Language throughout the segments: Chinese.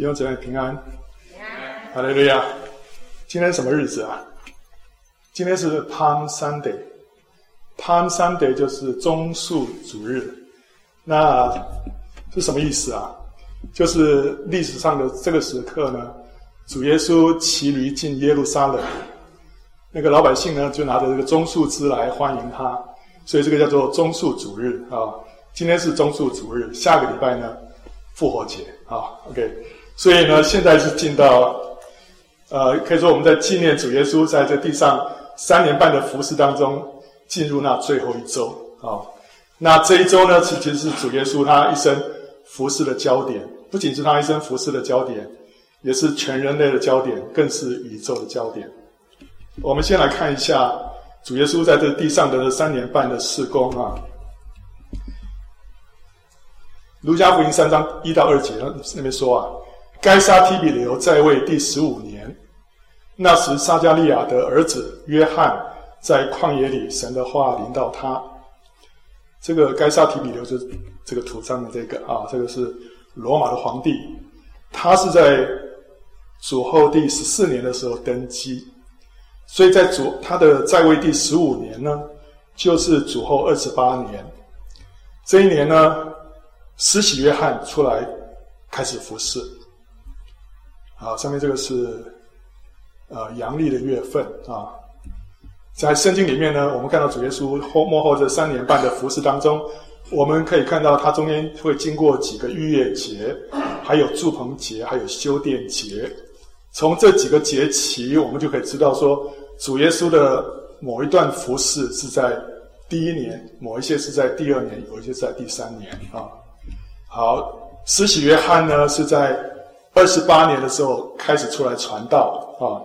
弟兄姊妹平安，平安，哈利路亚。今天什么日子啊？今天是 Palm Sunday，Palm Sunday 就是棕树主日。那是什么意思啊？就是历史上的这个时刻呢，主耶稣骑驴进耶路撒冷，那个老百姓呢就拿着这个棕树枝来欢迎他，所以这个叫做棕树主日啊。今天是棕树主日，下个礼拜呢复活节啊。OK，所以呢现在是进到。呃，可以说我们在纪念主耶稣在这地上三年半的服侍当中，进入那最后一周啊、哦。那这一周呢，其实是主耶稣他一生服侍的焦点，不仅是他一生服侍的焦点，也是全人类的焦点，更是宇宙的焦点。我们先来看一下主耶稣在这地上的这三年半的事工啊。路加福音三章一到二节那边说啊，该撒提比留在位第十五年。那时，撒迦利亚的儿子约翰在旷野里，神的话临到他。这个该撒提比留就是这个图上的这个啊，这个是罗马的皇帝，他是在主后第十四年的时候登基，所以在主他的在位第十五年呢，就是主后二十八年。这一年呢，施洗约翰出来开始服侍。好，上面这个是。呃，阳历的月份啊，在圣经里面呢，我们看到主耶稣后末后这三年半的服饰当中，我们可以看到他中间会经过几个逾越节，还有祝棚节，还有修殿节。从这几个节期，我们就可以知道说，主耶稣的某一段服饰是在第一年，某一些是在第二年，有一些是在第三年啊。好，施洗约翰呢是在二十八年的时候开始出来传道啊。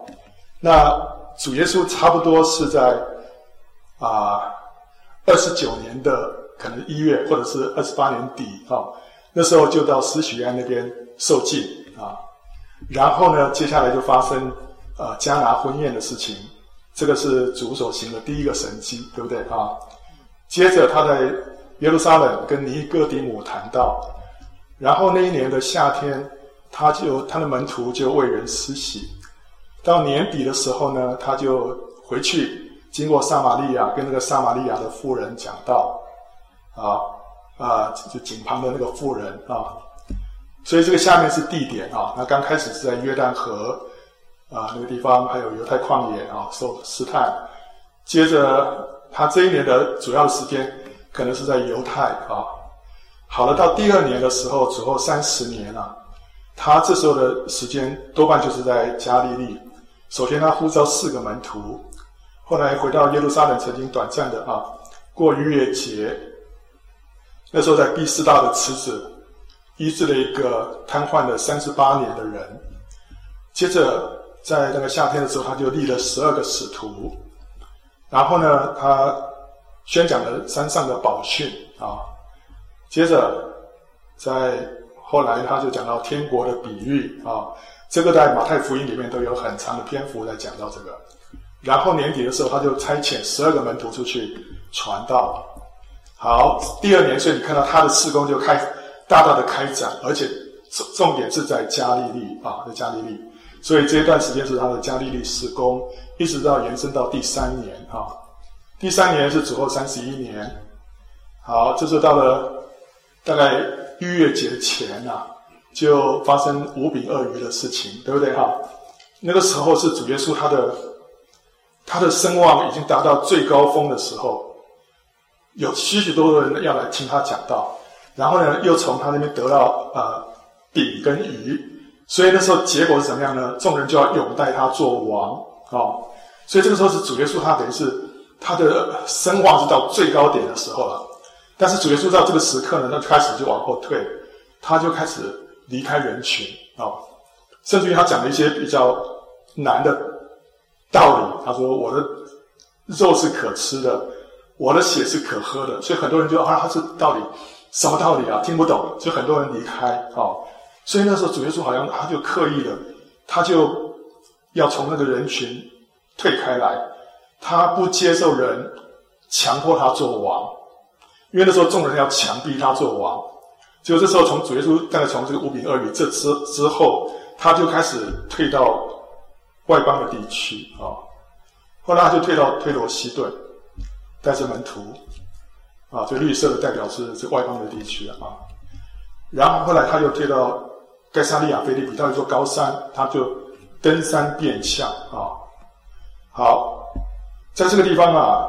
那主耶稣差不多是在啊二十九年的可能一月，或者是二十八年底啊，那时候就到施洗约翰那边受浸啊，然后呢，接下来就发生呃迦拿婚宴的事情，这个是主所行的第一个神迹，对不对啊？接着他在耶路撒冷跟尼哥底母谈到，然后那一年的夏天，他就他的门徒就为人施洗。到年底的时候呢，他就回去，经过撒玛利亚，跟那个撒玛利亚的妇人讲道，啊啊，就井旁的那个妇人啊，所以这个下面是地点啊。那刚开始是在约旦河啊那个地方，还有犹太旷野啊受试探。接着他这一年的主要时间可能是在犹太啊。好了，到第二年的时候，之后三十年啊，他这时候的时间多半就是在加利利。首先，他呼召四个门徒，后来回到耶路撒冷，曾经短暂的啊过逾越节。那时候在毕士大的池子医治了一个瘫痪了三十八年的人。接着在那个夏天的时候，他就立了十二个使徒。然后呢，他宣讲了山上的宝训啊。接着在后来，他就讲到天国的比喻啊。这个在马太福音里面都有很长的篇幅在讲到这个，然后年底的时候，他就差遣十二个门徒出去传道。好，第二年，所以你看到他的事工就开大大的开展，而且重重点是在加利利啊，在加利利，所以这一段时间是他的加利利施工，一直到延伸到第三年啊。第三年是主后三十一年，好，这是到了大概逾越节前啊。就发生五饼二鱼的事情，对不对哈？那个时候是主耶稣他的他的声望已经达到最高峰的时候，有许许多多人要来听他讲道，然后呢，又从他那边得到呃饼跟鱼，所以那时候结果是怎么样呢？众人就要拥戴他做王啊、哦！所以这个时候是主耶稣他等于是他的声望是到最高点的时候了，但是主耶稣到这个时刻呢，他开始就往后退，他就开始。离开人群啊、甚至于他讲了一些比较难的道理。他说：“我的肉是可吃的，我的血是可喝的。”所以很多人就啊，他是道理什么道理啊？听不懂，所以很多人离开啊、所以那时候主耶稣好像他就刻意的，他就要从那个人群退开来，他不接受人强迫他做王，因为那时候众人要强逼他做王。就这时候，从主耶稣大概从这个五饼二鱼这之之后，他就开始退到外邦的地区啊。后来他就退到推罗西顿，带着门徒啊，这绿色的代表是这外邦的地区啊。然后后来他又退到盖萨利亚腓立比，到一座高山，他就登山变相啊。好，在这个地方啊，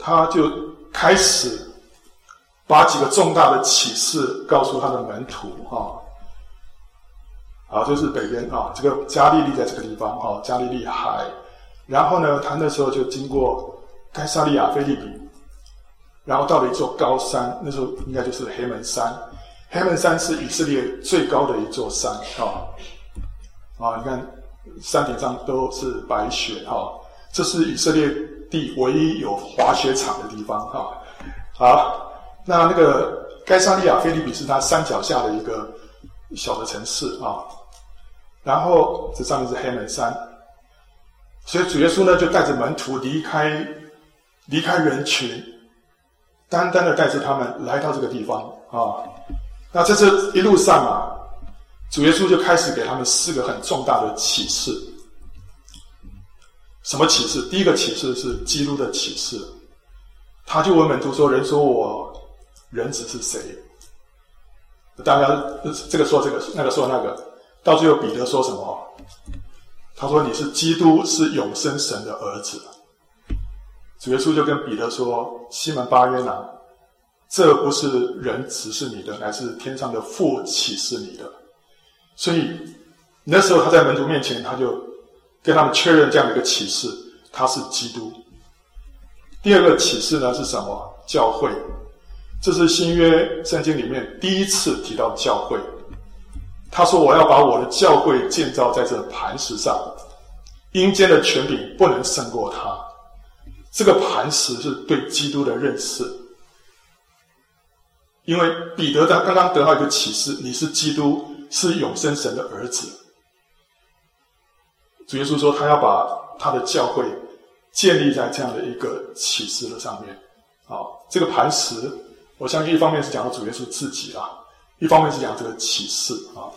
他就开始。把几个重大的启示告诉他的门徒啊，好，就是北边啊，这个加利利在这个地方啊，加利利海。然后呢，他那时候就经过该撒利亚腓立比，然后到了一座高山，那时候应该就是黑门山。黑门山是以色列最高的一座山啊，啊，你看山顶上都是白雪哈，这是以色列地唯一有滑雪场的地方哈，好。那那个该萨利亚菲利比是他山脚下的一个小的城市啊，然后这上面是黑门山，所以主耶稣呢就带着门徒离开离开人群，单单的带着他们来到这个地方啊。那在这一路上啊，主耶稣就开始给他们四个很重大的启示。什么启示？第一个启示是基督的启示，他就问门徒说：“人说我。”人子是谁？大家这个说这个，那个说那个，到最后彼得说什么？他说：“你是基督，是永生神的儿子。”主耶稣就跟彼得说：“西门巴约拿，这不是人指示你的，乃是天上的父启示你的。”所以那时候他在门徒面前，他就跟他们确认这样的一个启示：他是基督。第二个启示呢是什么？教会。这是新约圣经里面第一次提到教会。他说：“我要把我的教会建造在这磐石上，阴间的权柄不能胜过他。”这个磐石是对基督的认识。因为彼得他刚刚得到一个启示：“你是基督，是永生神的儿子。”主耶稣说：“他要把他的教会建立在这样的一个启示的上面。”好，这个磐石。我相信一方面是讲到主耶稣自己啊，一方面是讲这个启示啊，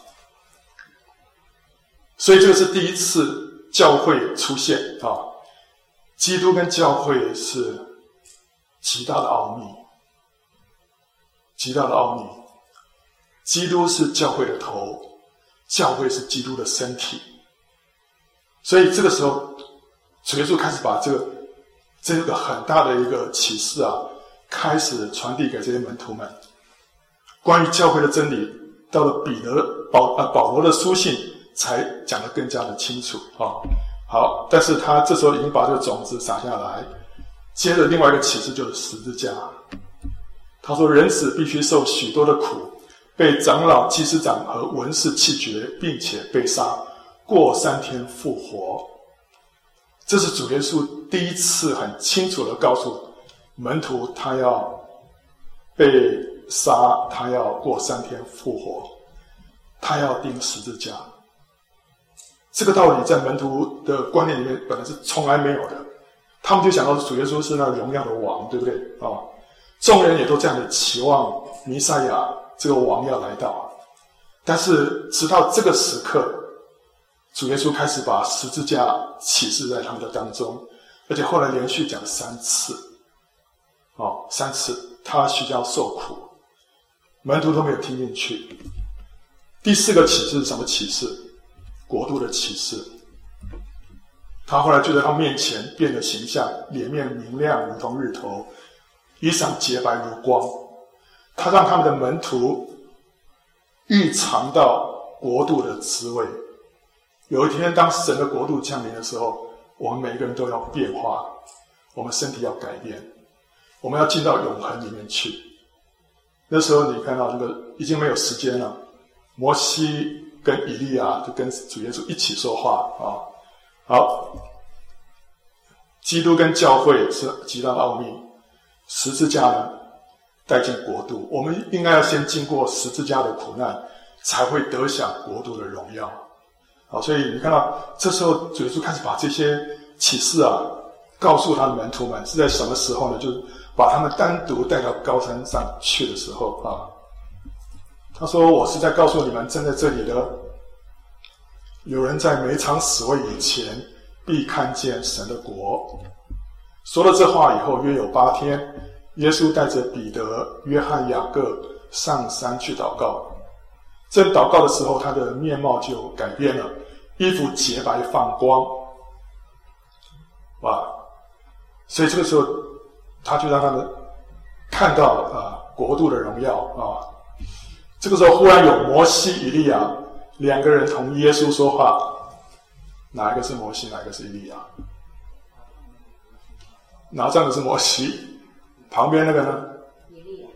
所以这个是第一次教会出现啊。基督跟教会是极大的奥秘，极大的奥秘。基督是教会的头，教会是基督的身体。所以这个时候，主耶稣开始把这个这个很大的一个启示啊。开始传递给这些门徒们关于教会的真理，到了彼得保啊保罗的书信才讲得更加的清楚啊。好，但是他这时候已经把这个种子撒下来，接着另外一个启示就是十字架。他说，人子必须受许多的苦，被长老、祭司长和文士弃绝，并且被杀，过三天复活。这是主耶稣第一次很清楚地告诉。门徒他要被杀，他要过三天复活，他要钉十字架。这个道理在门徒的观念里面本来是从来没有的，他们就想到主耶稣是那荣耀的王，对不对啊？众人也都这样的期望弥赛亚这个王要来到，但是直到这个时刻，主耶稣开始把十字架启示在他们的当中，而且后来连续讲三次。哦，三次他需要受苦，门徒都没有听进去。第四个启示是什么启示？国度的启示。他后来就在他面前变了形象，脸面明亮如同日头，衣裳洁白如光。他让他们的门徒预尝到国度的滋味。有一天，当整个国度降临的时候，我们每一个人都要变化，我们身体要改变。我们要进到永恒里面去。那时候你看到那个已经没有时间了。摩西跟以利亚就跟主耶稣一起说话啊。好，基督跟教会是极大的奥秘。十字架呢，带进国度。我们应该要先经过十字架的苦难，才会得享国度的荣耀。好，所以你看到这时候主耶稣开始把这些启示啊，告诉他的门徒们是在什么时候呢？就是。把他们单独带到高山上去的时候啊，他说：“我是在告诉你们，站在这里的，有人在每场死位以前，必看见神的国。”说了这话以后，约有八天，耶稣带着彼得、约翰、雅各上山去祷告。正祷告的时候，他的面貌就改变了，衣服洁白放光。哇！所以这个时候，他就让他们看到啊国度的荣耀啊。这个时候，忽然有摩西、以利亚两个人同耶稣说话。哪一个是摩西？哪一个是以利亚？哪站的是摩西？旁边那个呢？以利亚。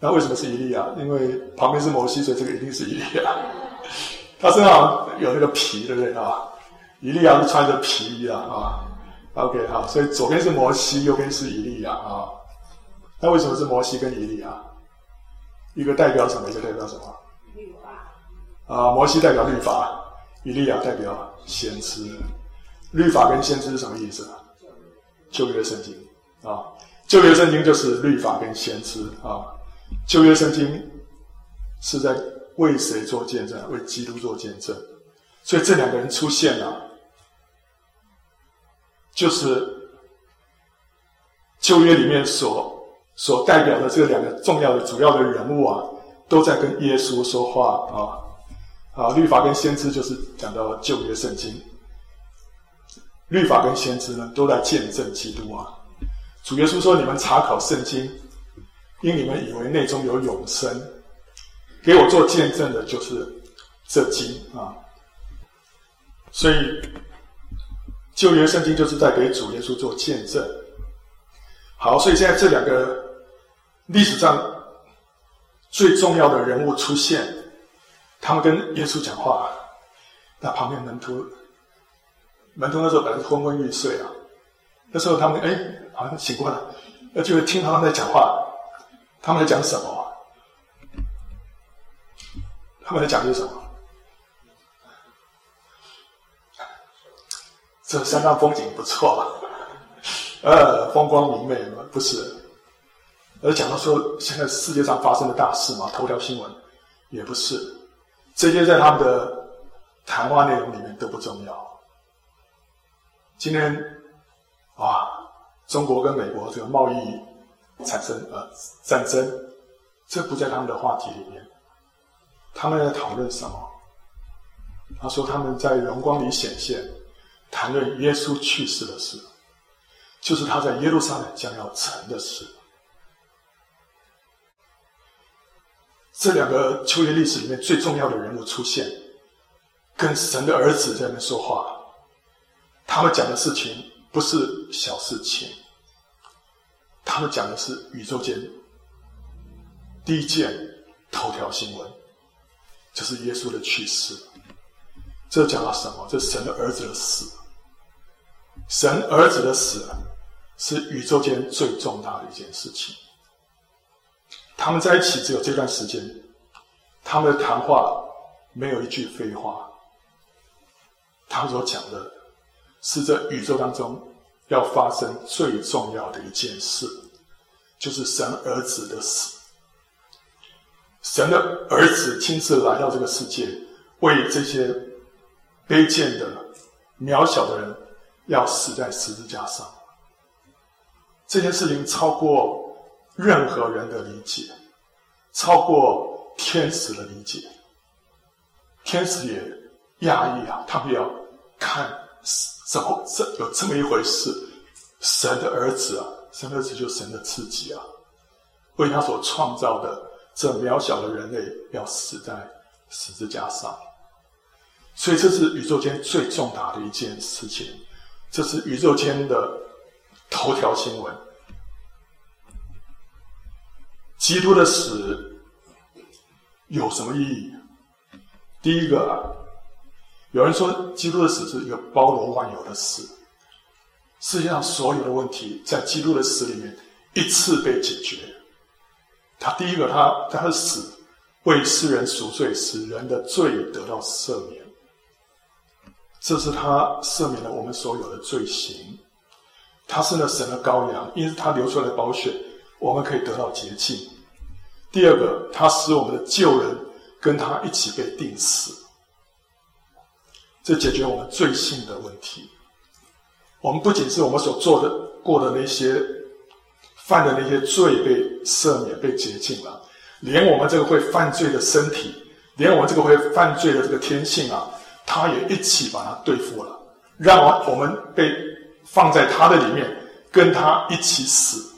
那为什么是以利亚？因为旁边是摩西，所以这个一定是以利亚。他身上有那个皮，对不对啊？以利亚是穿着皮衣啊啊。OK，好，所以左边是摩西，右边是以利亚啊。那为什么是摩西跟以利亚？一个代表什么？一个代表什么？律法。啊，摩西代表律法，以利亚代表先知。律法跟先知是什么意思？旧约圣经啊，旧约圣经就是律法跟先知啊。旧约圣经是在为谁做见证？为基督做见证。所以这两个人出现了。就是旧约里面所所代表的这两个重要的主要的人物啊，都在跟耶稣说话啊啊！律法跟先知就是讲到旧约圣经，律法跟先知呢都在见证基督啊。主耶稣说：“你们查考圣经，因你们以为内中有永生，给我做见证的就是这经啊。”所以。旧约圣经就是在给主耶稣做见证。好，所以现在这两个历史上最重要的人物出现，他们跟耶稣讲话，那旁边门徒，门徒那时候本来昏昏欲睡啊，那时候他们哎好像醒过来，那就听他们在讲话，他们在讲什么？他们在讲些什么？这山上风景不错，呃，风光明媚吗？不是，而讲到说现在世界上发生的大事嘛，头条新闻也不是，这些在他们的谈话内容里面都不重要。今天，哇，中国跟美国这个贸易产生呃战争，这不在他们的话题里面。他们在讨论什么？他说他们在荣光里显现。谈论耶稣去世的事，就是他在耶路撒冷将要成的事。这两个旧约历史里面最重要的人物出现，跟神的儿子在那边说话。他们讲的事情不是小事情，他们讲的是宇宙间第一件头条新闻，就是耶稣的去世。这讲了什么？这是神的儿子的死。神儿子的死是宇宙间最重大的一件事情。他们在一起只有这段时间，他们的谈话没有一句废话。他们所讲的是这宇宙当中要发生最重要的一件事，就是神儿子的死。神的儿子亲自来到这个世界，为这些卑贱的、渺小的人。要死在十字架上，这件事情超过任何人的理解，超过天使的理解。天使也讶异啊，他们要看怎么这有这么一回事？神的儿子啊，神的儿子就神的自己啊，为他所创造的这渺小的人类要死在十字架上，所以这是宇宙间最重大的一件事情。这是宇宙间的头条新闻。基督的死有什么意义？第一个啊，有人说基督的死是一个包罗万有的死，世界上所有的问题在基督的死里面一次被解决。他第一个，他他的死为世人赎罪，使人的罪得到赦免。这是他赦免了我们所有的罪行，他是那神的羔羊，因为他流出来的宝血，我们可以得到洁净。第二个，他使我们的旧人跟他一起被钉死，这解决我们罪性的问题。我们不仅是我们所做的过的那些犯的那些罪被赦免、被洁净了，连我们这个会犯罪的身体，连我们这个会犯罪的这个天性啊，他也一起把它对付了，让我们被放在他的里面，跟他一起死。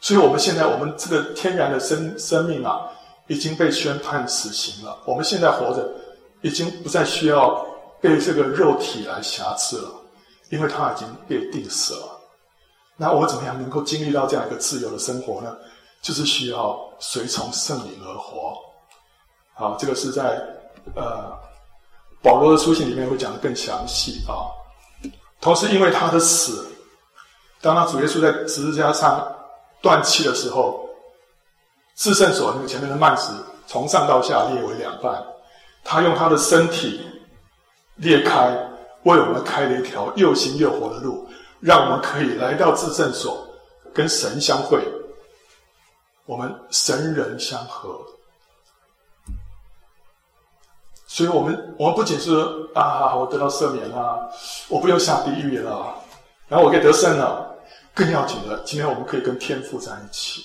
所以，我们现在我们这个天然的生生命啊，已经被宣判死刑了。我们现在活着，已经不再需要被这个肉体来瑕疵了，因为他已经被定死了。那我怎么样能够经历到这样一个自由的生活呢？就是需要随从圣灵而活。好，这个是在呃保罗的书信里面会讲得更详细啊。同时，因为他的死，当他主耶稣在十字架上。断气的时候，至圣所那个前面的幔子从上到下裂为两半，他用他的身体裂开，为我们开了一条又新又活的路，让我们可以来到至圣所，跟神相会，我们神人相合。所以，我们我们不仅是啊，我得到赦免了，我不用下地狱了，然后我可以得胜了。更要紧的，今天我们可以跟天父在一起，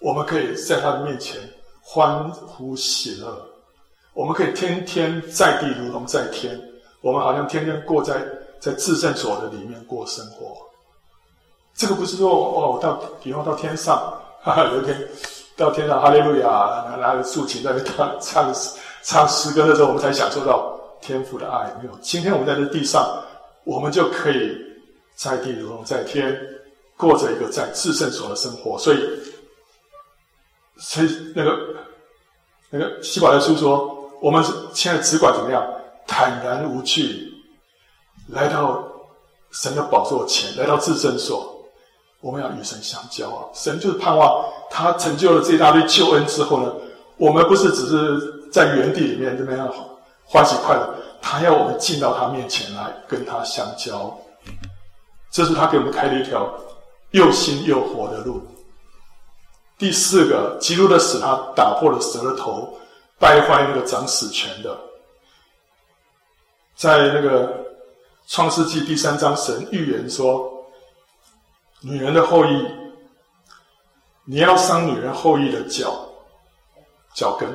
我们可以在他的面前欢呼喜乐，我们可以天天在地如同在天，我们好像天天过在在至圣所的里面过生活。这个不是说哦，我到比方到天上，哈哈，有一天到天上哈利路亚，拿着竖琴在那唱唱唱诗歌的时候，我们才享受到天父的爱。没有，今天我们在这地上，我们就可以。在地如同在天，过着一个在至圣所的生活。所以，所以那个那个希伯来书说，我们现在只管怎么样，坦然无惧，来到神的宝座前，来到至圣所，我们要与神相交啊！神就是盼望他成就了这一大堆救恩之后呢，我们不是只是在原地里面这么样欢喜快乐，他要我们进到他面前来跟他相交。这是他给我们开了一条又新又活的路。第四个，基督的死，他打破了蛇的头，败坏那个掌死权的。在那个创世纪第三章，神预言说，女人的后裔，你要伤女人后裔的脚，脚跟，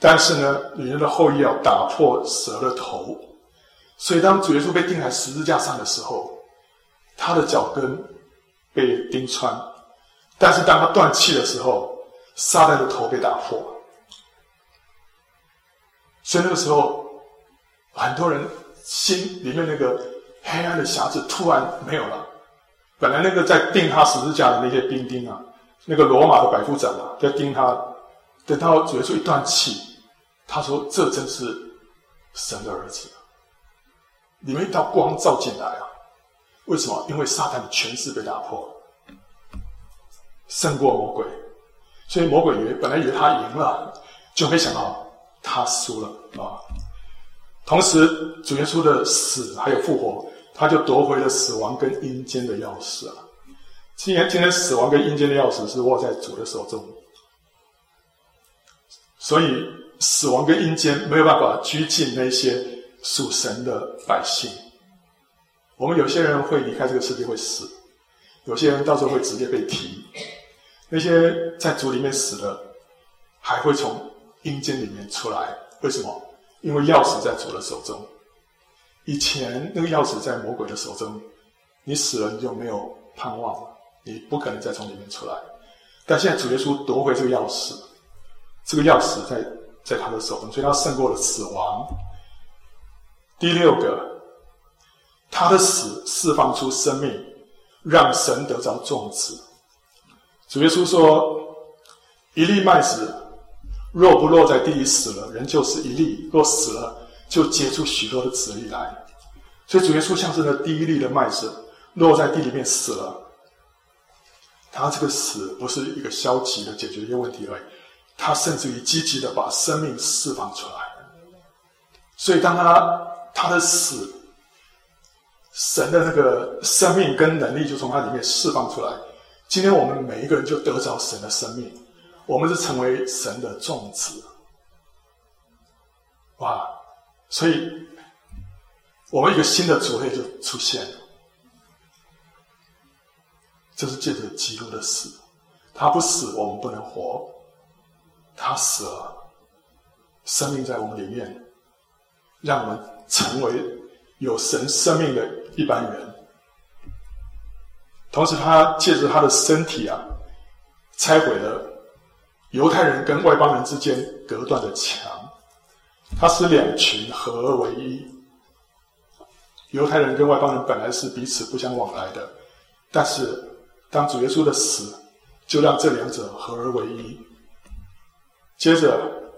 但是呢，女人的后裔要打破蛇的头。所以，当主耶稣被钉在十字架上的时候，他的脚跟被钉穿，但是当他断气的时候，撒旦的头被打破。所以那个时候，很多人心里面那个黑暗的匣子突然没有了。本来那个在钉他十字架的那些兵丁啊，那个罗马的百夫长啊，在钉他，等到主耶稣一断气，他说：“这真是神的儿子。”里面一道光照进来啊。为什么？因为撒旦的权势被打破，胜过魔鬼，所以魔鬼以为本来以为他赢了，就没想到他输了啊！同时，主耶稣的死还有复活，他就夺回了死亡跟阴间的钥匙啊！今天，今天死亡跟阴间的钥匙是握在主的手中，所以死亡跟阴间没有办法拘禁那些属神的百姓。我们有些人会离开这个世界会死，有些人到时候会直接被提。那些在主里面死的，还会从阴间里面出来。为什么？因为钥匙在主的手中。以前那个钥匙在魔鬼的手中，你死了你就没有盼望了，你不可能再从里面出来。但现在主耶稣夺回这个钥匙，这个钥匙在在他的手中，所以他胜过了死亡。第六个。他的死释放出生命，让神得着众子。主耶稣说：“一粒麦子若不落在地里死了，人就是一粒；若死了，就结出许多的子粒来。”所以主耶稣像是那第一粒的麦子落在地里面死了。他这个死不是一个消极的解决一个问题而已，他甚至于积极的把生命释放出来。所以当他他的死。神的那个生命跟能力就从他里面释放出来。今天我们每一个人就得着神的生命，我们是成为神的种子。哇！所以，我们一个新的族类就出现了。这是借着基督的死，他不死，我们不能活；他死了，生命在我们里面，让我们成为有神生命的一般人。同时，他借着他的身体啊，拆毁了犹太人跟外邦人之间隔断的墙，他使两群合而为一。犹太人跟外邦人本来是彼此不相往来的，但是。当主耶稣的死，就让这两者合而为一。接着，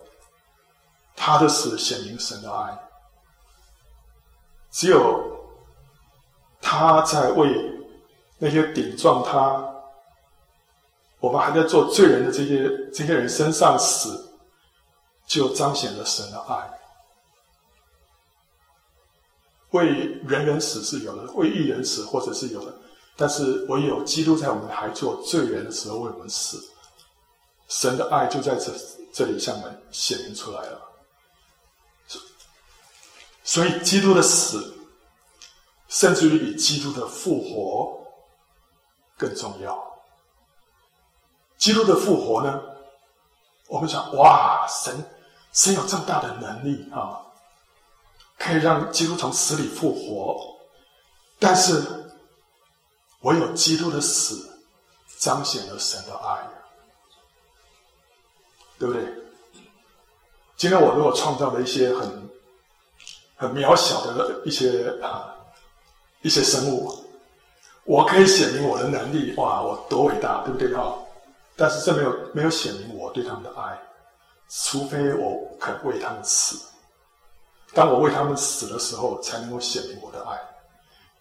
他的死显明神的爱。只有他在为那些顶撞他、我们还在做罪人的这些这些人身上死，就彰显了神的爱。为人人死是有的，为一人死或者是有的。但是唯有基督在我们还做罪人的时候为我们死，神的爱就在这这里向我们显明出来了。所以基督的死，甚至于比基督的复活更重要。基督的复活呢，我们想，哇，神神有这么大的能力啊，可以让基督从死里复活，但是。唯有基督的死，彰显了神的爱，对不对？今天我如果创造了一些很很渺小的一些啊一些生物，我可以显明我的能力，哇，我多伟大，对不对哈？但是这没有没有显明我对他们的爱，除非我肯为他们死。当我为他们死的时候，才能够显明我的爱。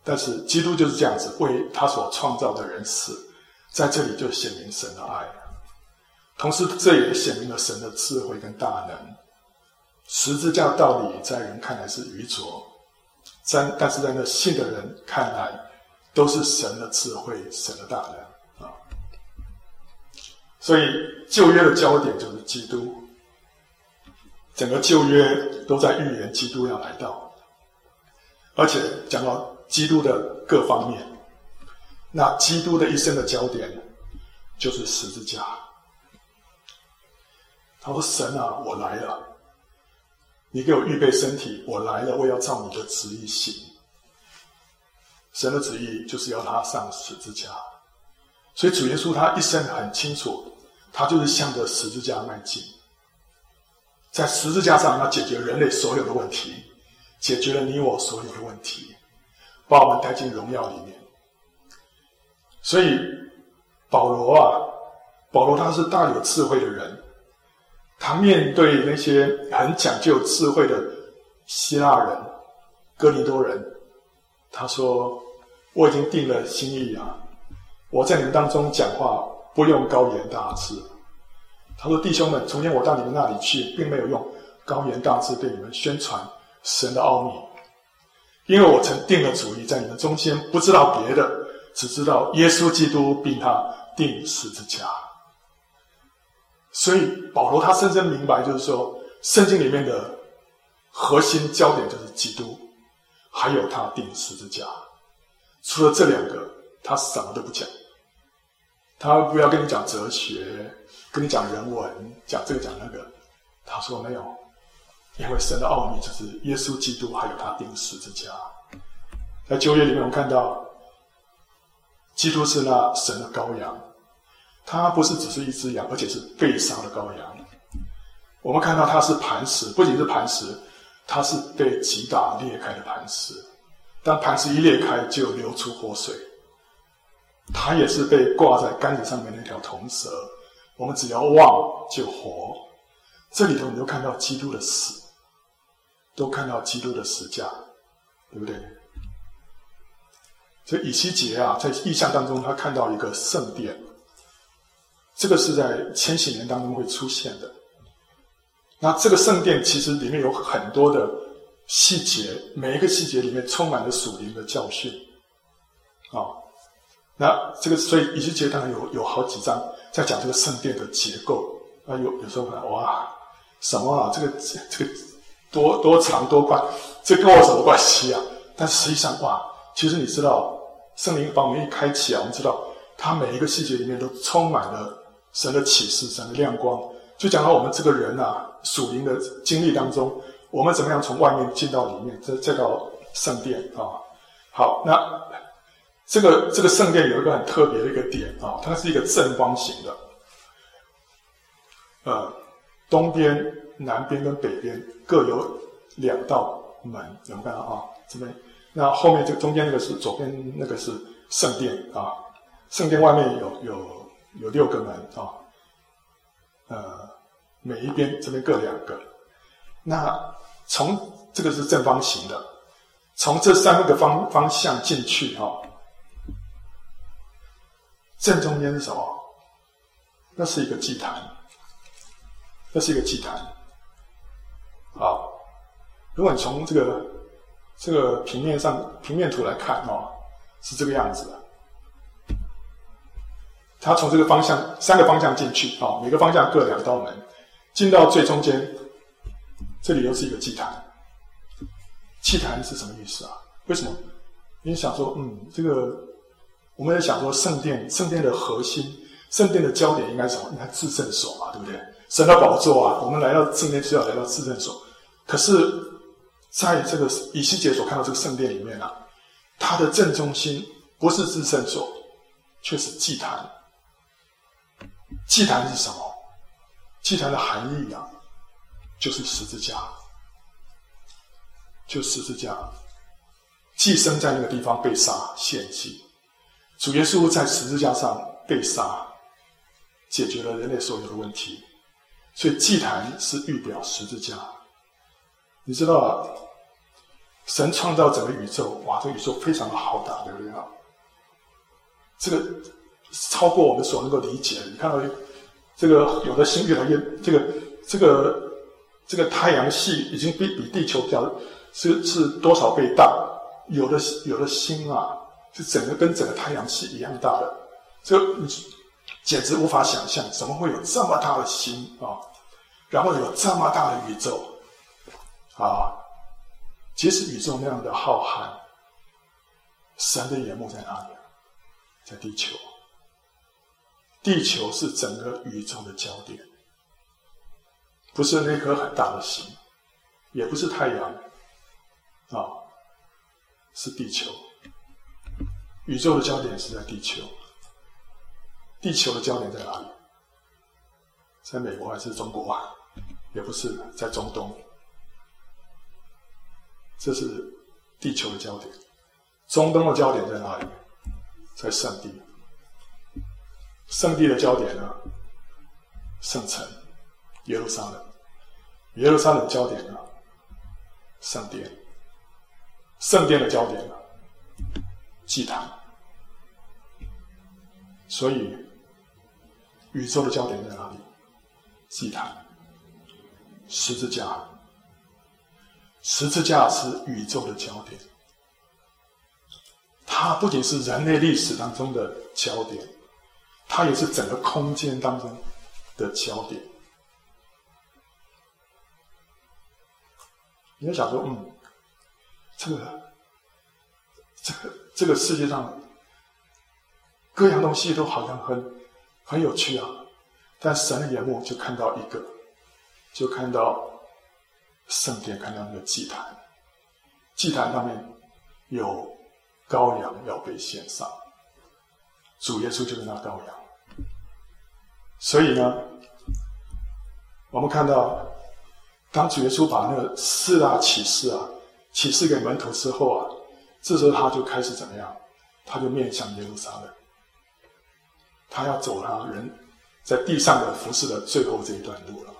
但是基督就是这样子，为他所创造的人死，在这里就显明神的爱，同时这也显明了神的智慧跟大能。十字架道理在人看来是愚拙，但但是在那信的人看来，都是神的智慧、神的大能啊。所以旧约的焦点就是基督，整个旧约都在预言基督要来到，而且讲到。基督的各方面，那基督的一生的焦点就是十字架。他说：“神啊，我来了，你给我预备身体，我来了，我要照你的旨意行。”神的旨意就是要他上十字架，所以主耶稣他一生很清楚，他就是向着十字架迈进，在十字架上，他解决人类所有的问题，解决了你我所有的问题。把我们带进荣耀里面，所以保罗啊，保罗他是大有智慧的人，他面对那些很讲究智慧的希腊人、哥林多人，他说：“我已经定了心意啊，我在你们当中讲话不用高言大志。”他说：“弟兄们，从前我到你们那里去，并没有用高言大志对你们宣传神的奥秘。”因为我曾定了主意，在你们中间不知道别的，只知道耶稣基督并他钉十字架。所以保罗他深深明白，就是说，圣经里面的核心焦点就是基督，还有他钉十字架。除了这两个，他什么都不讲。他不要跟你讲哲学，跟你讲人文，讲这个讲那个。他说没有。因为神的奥秘就是耶稣基督，还有他钉十字架。在旧约里面，我们看到，基督是那神的羔羊，他不是只是一只羊，而且是被杀的羔羊。我们看到他是磐石，不仅是磐石，他是被击打裂开的磐石。当磐石一裂开，就流出活水。他也是被挂在杆子上面那条铜蛇，我们只要望就活。这里头，你就看到基督的死。都看到基督的十架，对不对？所以以西结啊，在异象当中，他看到一个圣殿，这个是在千禧年当中会出现的。那这个圣殿其实里面有很多的细节，每一个细节里面充满了属灵的教训啊、哦。那这个，所以以西结当然有有好几章在讲这个圣殿的结构，啊，有有时候呢，哇，什么啊？这个这个多多长多宽，这跟我什么关系啊？但实际上，哇，其实你知道，圣灵把我们一开启啊，我们知道，它每一个细节里面都充满了神的启示、神的亮光。就讲到我们这个人啊，属灵的经历当中，我们怎么样从外面进到里面，再再到圣殿啊？好，那这个这个圣殿有一个很特别的一个点啊，它是一个正方形的。呃，东边、南边跟北边各有两道门，有没有啊？这边，那后面这中间那个是左边那个是圣殿啊，圣殿外面有有有六个门啊，呃，每一边这边各两个。那从这个是正方形的，从这三个方方向进去哈，正中间是什么？那是一个祭坛。这是一个祭坛，好，如果你从这个这个平面上平面图来看哦，是这个样子的。它从这个方向三个方向进去啊，每个方向各两道门，进到最中间，这里又是一个祭坛。祭坛是什么意思啊？为什么？你想说，嗯，这个我们在想说圣殿，圣殿的核心，圣殿的焦点应该什么？应该至圣所嘛，对不对？神的宝座啊，我们来到圣殿就要来到至圣所。可是，在这个以西结所看到这个圣殿里面啊，它的正中心不是至圣所，却是祭坛。祭坛是什么？祭坛的含义啊，就是十字架，就十字架。祭牲在那个地方被杀献祭，主耶稣在十字架上被杀，解决了人类所有的问题。所以祭坛是预表十字架，你知道？神创造整个宇宙，哇，这宇宙非常的浩大，对不对啊？这个超过我们所能够理解的。你看到这个有的星越来越，这个这个这个太阳系已经比比地球表是是多少倍大？有的有的星啊，是整个跟整个太阳系一样大的，这简直无法想象，怎么会有这么大的星啊？然后有这么大的宇宙，啊，即使宇宙那样的浩瀚，神的眼目在哪里？在地球。地球是整个宇宙的焦点，不是那颗很大的星，也不是太阳，啊，是地球。宇宙的焦点是在地球。地球的焦点在哪里？在美国还是中国啊？也不是在中东，这是地球的焦点。中东的焦点在哪里？在圣地。圣地的焦点呢？圣城耶路撒冷。耶路撒冷的焦点呢？圣殿。圣殿的焦点呢？祭坛。所以，宇宙的焦点在哪里？祭坛。十字架，十字架是宇宙的焦点。它不仅是人类历史当中的焦点，它也是整个空间当中的焦点。你要想说，嗯，这个，这个，这个世界上各样东西都好像很很有趣啊，但神的眼目就看到一个。就看到圣殿，看到那个祭坛，祭坛上面有羔羊要被献上，主耶稣就是那羔羊。所以呢，我们看到，当主耶稣把那个四大启示啊启示给门徒之后啊，这时候他就开始怎么样？他就面向耶路撒冷，他要走他人在地上的服侍的最后这一段路了。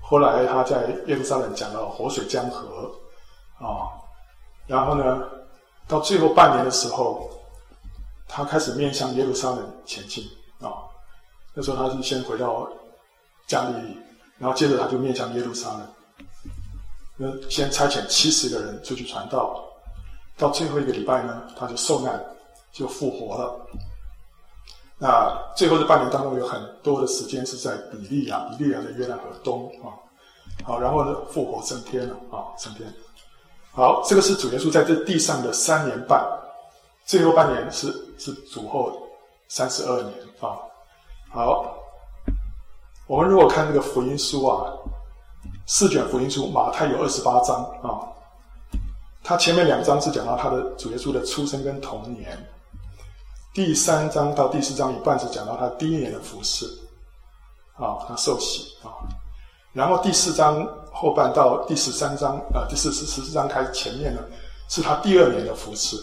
后来他在耶路撒冷讲到活水江河，啊，然后呢，到最后半年的时候，他开始面向耶路撒冷前进。那时候他是先回到加利利，然后接着他就面向耶路撒冷，那先差遣七十个人出去传道，到最后一个礼拜呢，他就受难，就复活了。那最后这半年当中，有很多的时间是在比利亚，比利亚的约旦河东啊。好，然后呢，复活升天了啊，升天。好，这个是主耶稣在这地上的三年半，最后半年是是主后三十二年啊。好，我们如果看这个福音书啊，四卷福音书，马太有二十八章啊，他前面两章是讲到他的主耶稣的出生跟童年。第三章到第四章一半是讲到他第一年的服饰，啊，他受洗啊，然后第四章后半到第十三章啊，第四十十四章开始前面呢，是他第二年的服饰，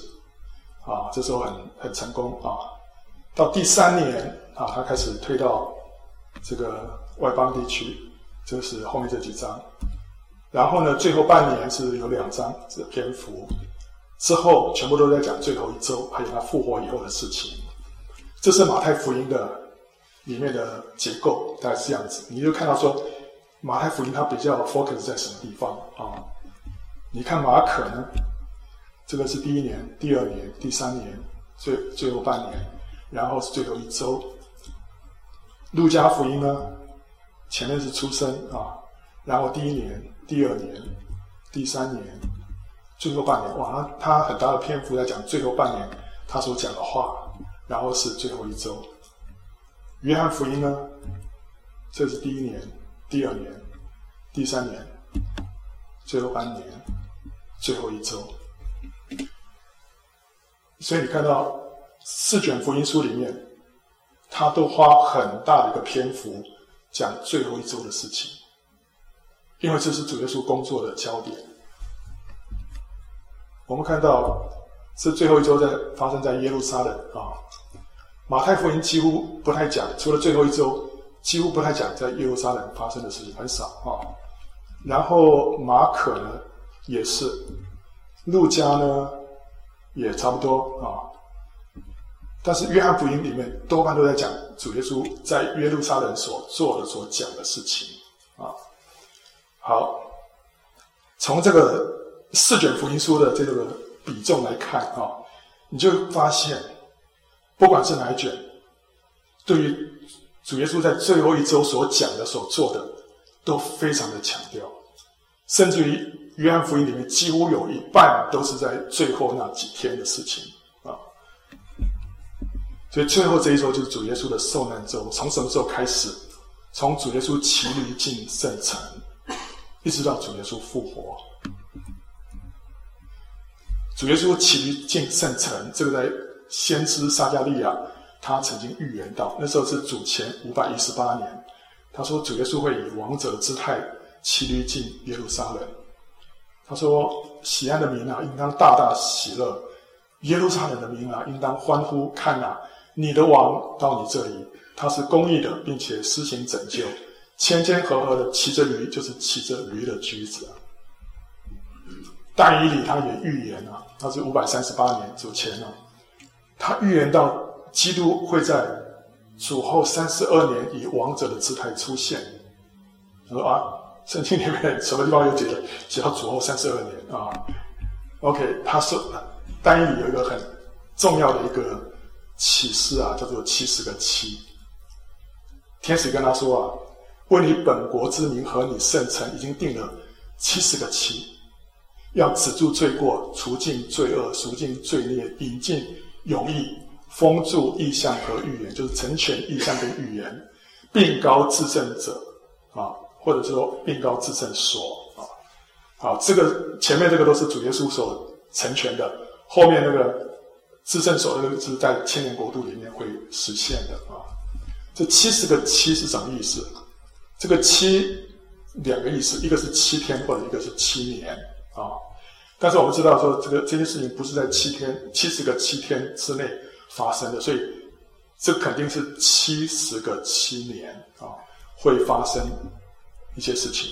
啊，这时候很很成功啊，到第三年啊，他开始推到这个外邦地区，就是后面这几章，然后呢，最后半年是有两章这个篇幅。之后全部都在讲最后一周，还有他复活以后的事情。这是马太福音的里面的结构，大概是这样子。你就看到说，马太福音它比较 focus 在什么地方啊？你看马可呢，这个是第一年、第二年、第三年，最最后半年，然后是最后一周。路加福音呢，前面是出生啊，然后第一年、第二年、第三年。最后半年，哇，他很大的篇幅在讲最后半年他所讲的话，然后是最后一周。约翰福音呢，这是第一年、第二年、第三年、最后半年、最后一周。所以你看到四卷福音书里面，他都花很大的一个篇幅讲最后一周的事情，因为这是主耶稣工作的焦点。我们看到是最后一周在发生在耶路撒冷啊，马太福音几乎不太讲，除了最后一周，几乎不太讲在耶路撒冷发生的事情很少啊。然后马可呢也是，路加呢也差不多啊。但是约翰福音里面多半都在讲主耶稣在耶路撒冷所做的、所讲的事情啊。好，从这个。四卷福音书的这个比重来看啊，你就发现，不管是哪一卷，对于主耶稣在最后一周所讲的、所做的，都非常的强调，甚至于约翰福音里面几乎有一半都是在最后那几天的事情。所以最后这一周就是主耶稣的受难周，从什么时候开始？从主耶稣骑驴进圣城，一直到主耶稣复活。主耶稣骑驴进圣城，这个在先知撒迦利亚他曾经预言到，那时候是主前五百一十八年，他说主耶稣会以王者的姿态骑驴进耶路撒冷。他说：“喜安的民啊，应当大大喜乐；耶路撒冷的民啊，应当欢呼。看哪，你的王到你这里，他是公义的，并且施行拯救，谦谦和和的骑着驴，就是骑着驴的駒子啊。”但以理他也预言啊。他是五百三十八年之前了，他预言到基督会在主后三十二年以王者的姿态出现。他说啊，圣经里面什么地方有写的？写到主后三十二年啊？OK，他说但以理有一个很重要的一个启示啊，叫做七十个七。天使跟他说啊，为你本国之民和你圣城已经定了七十个七。要止住罪过，除尽罪恶，赎尽罪孽，引进永义，封住异象和预言，就是成全异象跟预言，并高至圣者啊，或者说并高至圣所啊。好，这个前面这个都是主耶稣所成全的，后面那个至圣所那个是在千年国度里面会实现的啊。这七十个七是什么意思？这个七两个意思，一个是七天，或者一个是七年。啊！但是我们知道说，这个这件事情不是在七天、七十个七天之内发生的，所以这肯定是七十个七年啊，会发生一些事情。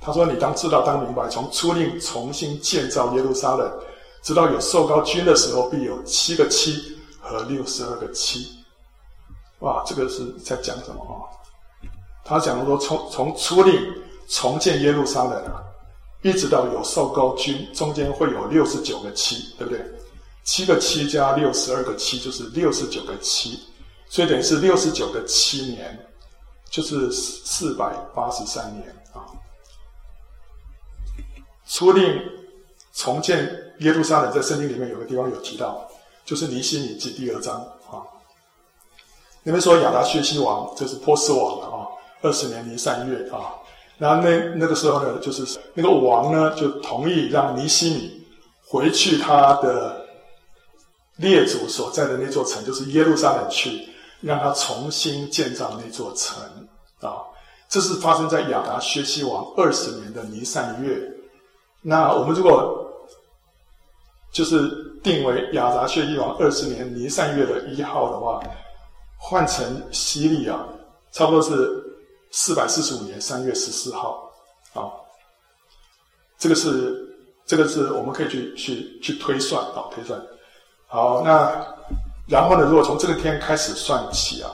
他说：“你当知道，当明白，从初令重新建造耶路撒冷，直到有受膏君的时候，必有七个七和六十二个七。”哇，这个是在讲什么啊？他讲的说，从从初令重建耶路撒冷啊。一直到有受膏君，中间会有六十九个七，对不对？七个七加六十二个七就是六十九个七。所以等于是六十九个七年，就是四百八十三年啊。初令重建耶路撒冷，在圣经里面有个地方有提到，就是尼希米记第二章啊。你们说亚达薛西王，这是波斯王了啊，二十年尼散月啊。然后那那个时候呢，就是那个王呢，就同意让尼希米回去他的列祖所在的那座城，就是耶路撒冷去，让他重新建造那座城啊。这是发生在亚达薛西王二十年的尼散月。那我们如果就是定为亚达薛西王二十年尼散月的一号的话，换成西历啊，差不多是。四百四十五年三月十四号，啊，这个是这个是我们可以去去去推算啊，推算。好，那然后呢，如果从这个天开始算起啊，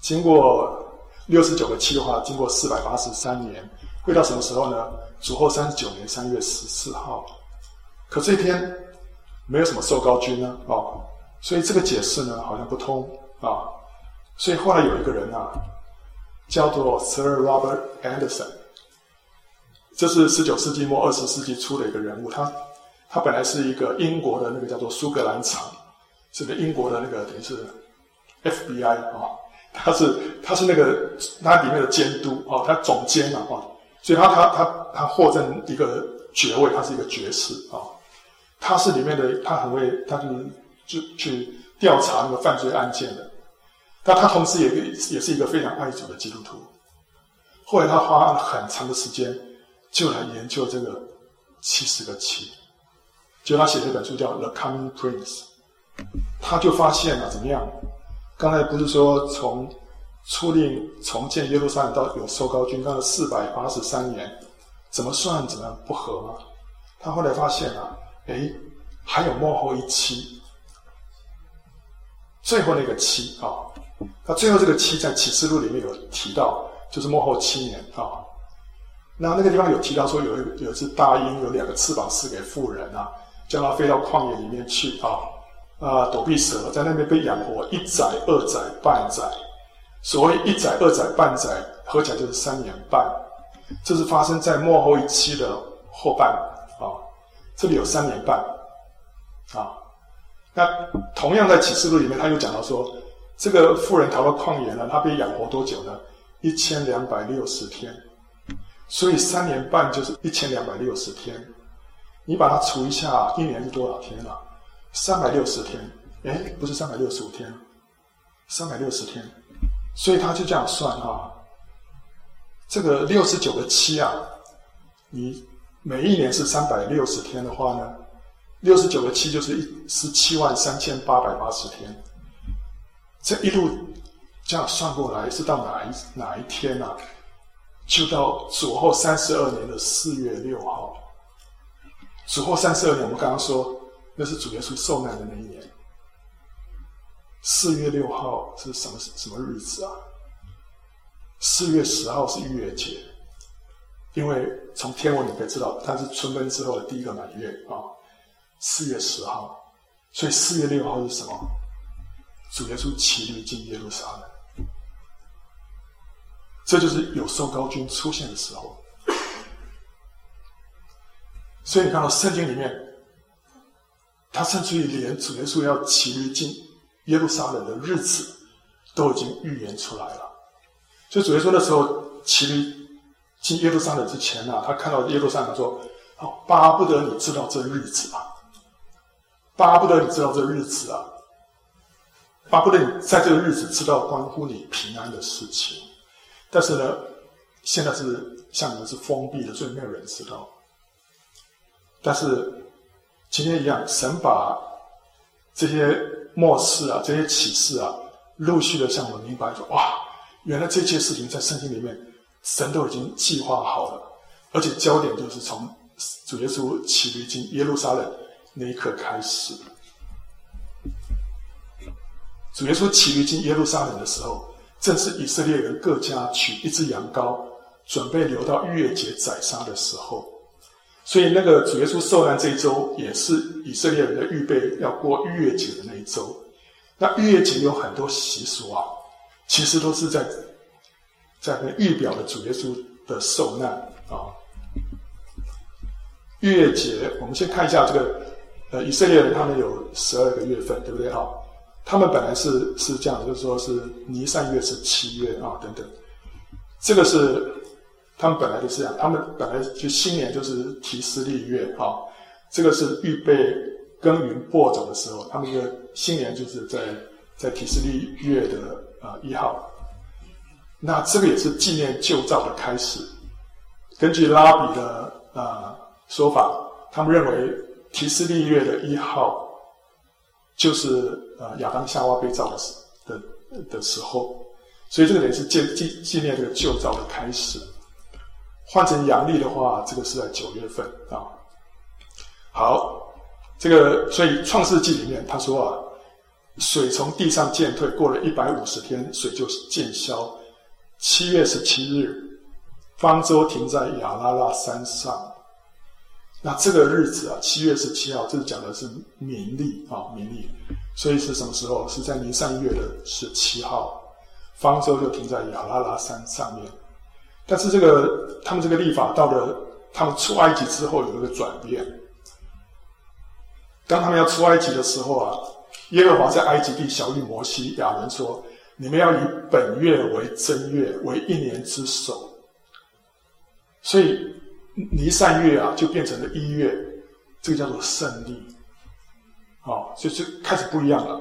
经过六十九个七的话，经过四百八十三年，会到什么时候呢？主后三十九年三月十四号。可这一天没有什么受高君呢，哦，所以这个解释呢好像不通啊。所以后来有一个人啊。叫做 Sir Robert Anderson，这是十九世纪末二十世纪初的一个人物。他他本来是一个英国的那个叫做苏格兰场，是个英国的那个等于是 FBI 啊、哦，他是他是那个他里面的监督啊、哦，他总监嘛啊，所以他他他他获赠一个爵位，他是一个爵士啊、哦，他是里面的他很会，他就是就去调查那个犯罪案件的。但他同时也也是一个非常爱主的基督徒。后来他花了很长的时间，就来研究这个七十个七，就他写这本书叫《The Coming Prince》，他就发现了怎么样？刚才不是说从初令重建耶路撒冷到有收高君，刚才四百八十三年，怎么算怎么样不合吗？他后来发现啊，诶，还有幕后一期，最后那个期啊。那最后这个期在启示录里面有提到，就是幕后七年啊。那那个地方有提到说有一有一只大鹰有两个翅膀赐给妇人啊，将它飞到旷野里面去啊啊躲避蛇，在那边被养活一载、二载、半载。所谓一载、二载、半载，合起来就是三年半。这是发生在幕后一期的后半。这里有三年半啊。那同样在启示录里面，他又讲到说。这个妇人逃到旷野了，她被养活多久呢？一千两百六十天，所以三年半就是一千两百六十天。你把它除一下，一年是多少天啊？三百六十天。哎，不是三百六十五天，三百六十天。所以他就这样算哈。这个六十九个七啊，你每一年是三百六十天的话呢，六十九个七就是一十七万三千八百八十天。这一路这样算过来，是到哪一哪一天啊？就到主后三十二年的四月六号。主后三十二年，我们刚刚说那是主耶稣受难的那一年。四月六号是什么什么日子啊？四月十号是逾越节，因为从天文你可以知道，它是春分之后的第一个满月啊。四月十号，所以四月六号是什么？主耶稣骑驴进耶路撒冷，这就是有受膏君出现的时候。所以你看到圣经里面，他甚至于连主耶稣要骑驴进耶路撒冷的日子，都已经预言出来了。所以主耶稣那时候骑驴进耶路撒冷之前啊，他看到耶路撒冷说：“好，巴不得你知道这日子啊，巴不得你知道这日子啊。”巴不得你在这个日子知道关乎你平安的事情，但是呢，现在是像你们是封闭的，所以没有人知道。但是今天一样，神把这些末世啊、这些启示啊，陆续的向我们明白说：哇，原来这些事情在圣经里面，神都已经计划好了，而且焦点就是从主耶稣骑驴进耶路撒冷那一刻开始。主耶稣骑驴进耶路撒冷的时候，正是以色列人各家取一只羊羔，准备留到逾越节宰杀的时候。所以，那个主耶稣受难这一周，也是以色列人的预备要过逾越节的那一周。那逾越节有很多习俗啊，其实都是在在那预表的主耶稣的受难啊。月节，我们先看一下这个，呃，以色列人他们有十二个月份，对不对啊？他们本来是是这样，就是说是尼散月是七月啊等等，这个是他们本来就是这样，他们本来就新年就是提斯利月啊，这个是预备耕耘播种的时候，他们的新年就是在在提斯利月的啊一号，那这个也是纪念旧造的开始，根据拉比的啊。说法，他们认为提斯利月的一号就是呃亚当夏娃被造的时的的时候，所以这个也是纪纪纪念这个旧造的开始。换成阳历的话，这个是在九月份啊。好，这个所以创世纪里面他说啊，水从地上渐退，过了一百五十天，水就渐消。七月十七日，方舟停在亚拉拉山上。那这个日子啊，七月十七号，这讲的是民历啊，民历，所以是什么时候？是在尼散月的十七号，方舟就停在亚拉拉山上面。但是这个他们这个历法到了他们出埃及之后有一个转变。当他们要出埃及的时候啊，耶和华在埃及地晓諭摩西、亚伦说：“你们要以本月为正月，为一年之首。”所以。尼散月啊，就变成了一月，这个叫做圣历，好，就就开始不一样了。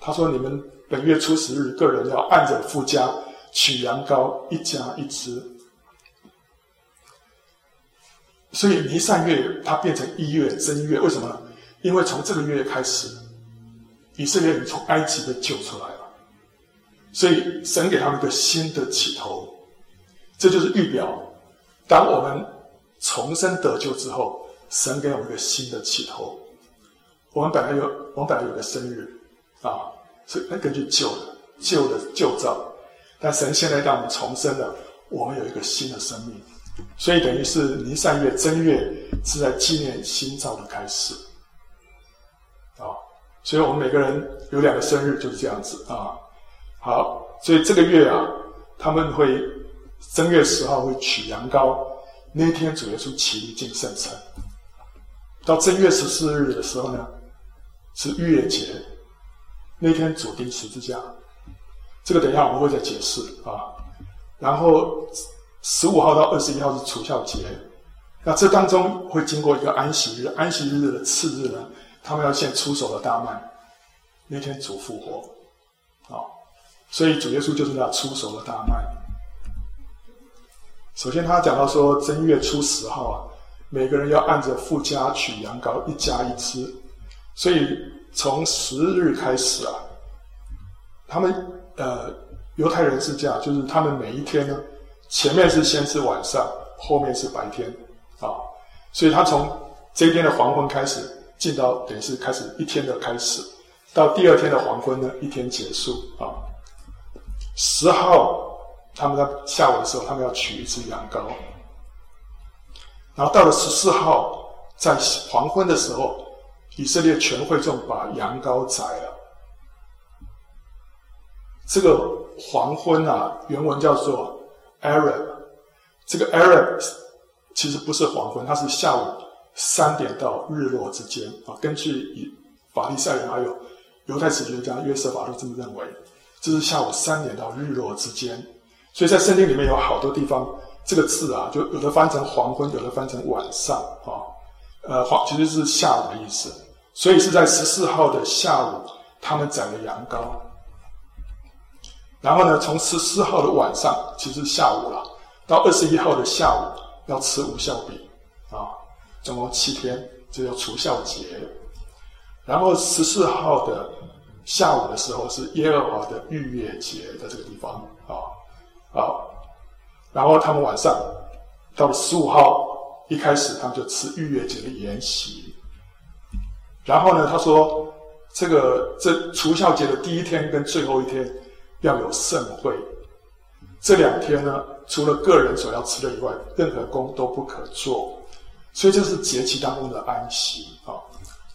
他说：“你们本月初十日，个人要按着附加取羊羔，一家一只。”所以尼散月它变成一月正月，为什么呢？因为从这个月开始，以色列人从埃及被救出来了，所以神给他们一个新的起头，这就是预表，当我们。重生得救之后，神给我们一个新的起头。我们本来有，我们本来有个生日，啊，是那根据旧的、旧的旧造，但神现在让我们重生了，我们有一个新的生命，所以等于是尼散月正月是在纪念新造的开始，啊，所以我们每个人有两个生日就是这样子啊。好，所以这个月啊，他们会正月十号会取羊羔。那天主耶稣起立进圣城，到正月十四日的时候呢，是逾越节。那天主钉十字架，这个等一下我们会再解释啊。然后十五号到二十一号是除酵节，那这当中会经过一个安息日，安息日的次日呢，他们要献出手的大麦。那天主复活，啊，所以主耶稣就是那初熟的大麦。首先，他讲到说，正月初十号啊，每个人要按着父家取羊羔，一家一只。所以从十日开始啊，他们呃犹太人是这样，就是他们每一天呢，前面是先是晚上，后面是白天啊。所以他从这一天的黄昏开始，进到等于是开始一天的开始，到第二天的黄昏呢，一天结束啊。十号。他们在下午的时候，他们要取一只羊羔，然后到了十四号，在黄昏的时候，以色列全会众把羊羔宰了。这个黄昏啊，原文叫做 Arab，这个 Arab 其实不是黄昏，它是下午三点到日落之间啊。根据以法利赛人还有犹太史学家约瑟法都这么认为，这是下午三点到日落之间。所以在圣经里面有好多地方，这个字啊，就有的翻成黄昏，有的翻成晚上啊。呃，黄其实是下午的意思。所以是在十四号的下午，他们宰了羊羔。然后呢，从十四号的晚上，其实下午了，到二十一号的下午要吃无效饼啊，总共七天，这叫除酵节。然后十四号的下午的时候是耶和华的逾越节，在这个地方啊。好，然后他们晚上到了十五号一开始，他们就吃逾越节的筵席。然后呢，他说这个这除酵节的第一天跟最后一天要有盛会，这两天呢，除了个人所要吃的以外，任何工都不可做。所以这是节期当中的安息啊。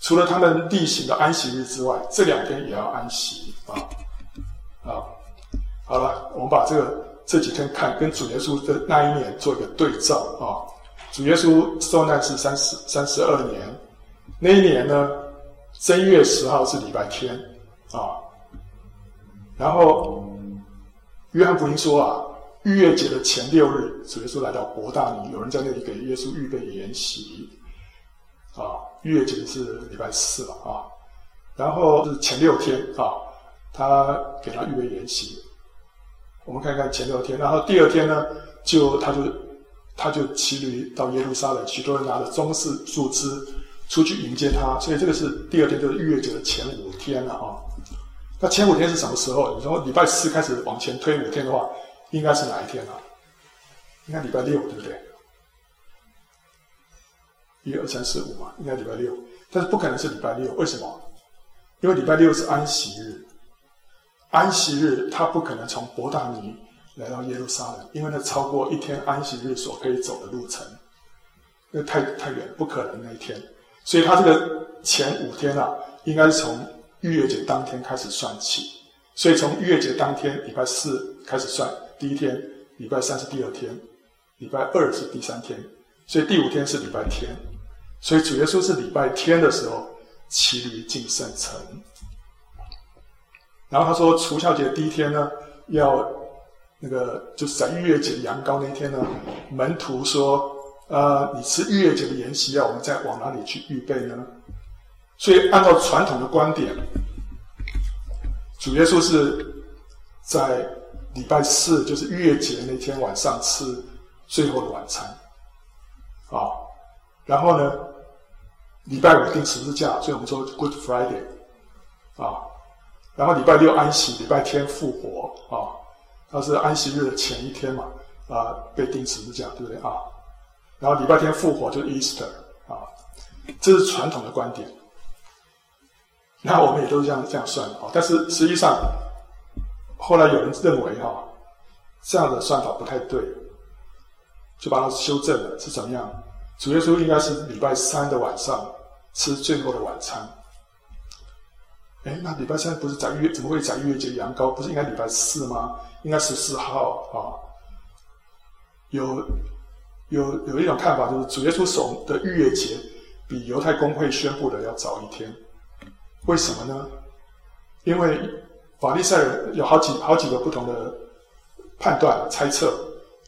除了他们例行的安息日之外，这两天也要安息啊啊！好了，我们把这个这几天看跟主耶稣的那一年做一个对照啊。主耶稣受难是三十三十二年，那一年呢，正月十号是礼拜天啊。然后约翰福音说啊，逾越节的前六日，主耶稣来到伯大尼，有人在那里给耶稣预备筵席啊。逾越节是礼拜四了啊，然后是前六天啊，他给他预备筵席。我们看看前六天，然后第二天呢，就他就他就骑驴到耶路撒冷，许多人拿着棕树树枝出去迎接他，所以这个是第二天，就是逾越节的前五天了啊。那前五天是什么时候？你说礼拜四开始往前推五天的话，应该是哪一天啊？应该礼拜六，对不对？一二三四五嘛，应该礼拜六，但是不可能是礼拜六，为什么？因为礼拜六是安息日，安息日他不可能从伯大尼来到耶路撒冷，因为那超过一天安息日所可以走的路程，那太太远，不可能那一天，所以他这个前五天啊，应该是从逾越节当天开始算起，所以从逾越节当天礼拜四开始算，第一天，礼拜三是第二天，礼拜二是第三天，所以第五天是礼拜天。所以主耶稣是礼拜天的时候骑驴进圣城，然后他说除酵节第一天呢，要那个就是在逾越节羊羔那天呢，门徒说，呃，你吃逾越节的筵席要我们再往哪里去预备呢？所以按照传统的观点，主耶稣是在礼拜四，就是逾越节那天晚上吃最后的晚餐，啊，然后呢？礼拜五定十字架，所以我们说 Good Friday，啊，然后礼拜六安息，礼拜天复活，啊，它是安息日的前一天嘛，啊，被钉十字架，对不对啊？然后礼拜天复活就是 Easter，啊，这是传统的观点。那我们也都是这样这样算的啊，但是实际上，后来有人认为哈，这样的算法不太对，就把它修正了，是怎么样？主耶稣应该是礼拜三的晚上吃最后的晚餐。哎，那礼拜三不是宰月，怎么会宰逾越节羊羔？不是应该礼拜四吗？应该十四号啊。有有有一种看法，就是主耶稣守的逾越节比犹太公会宣布的要早一天。为什么呢？因为法利赛人有好几好几个不同的判断猜测。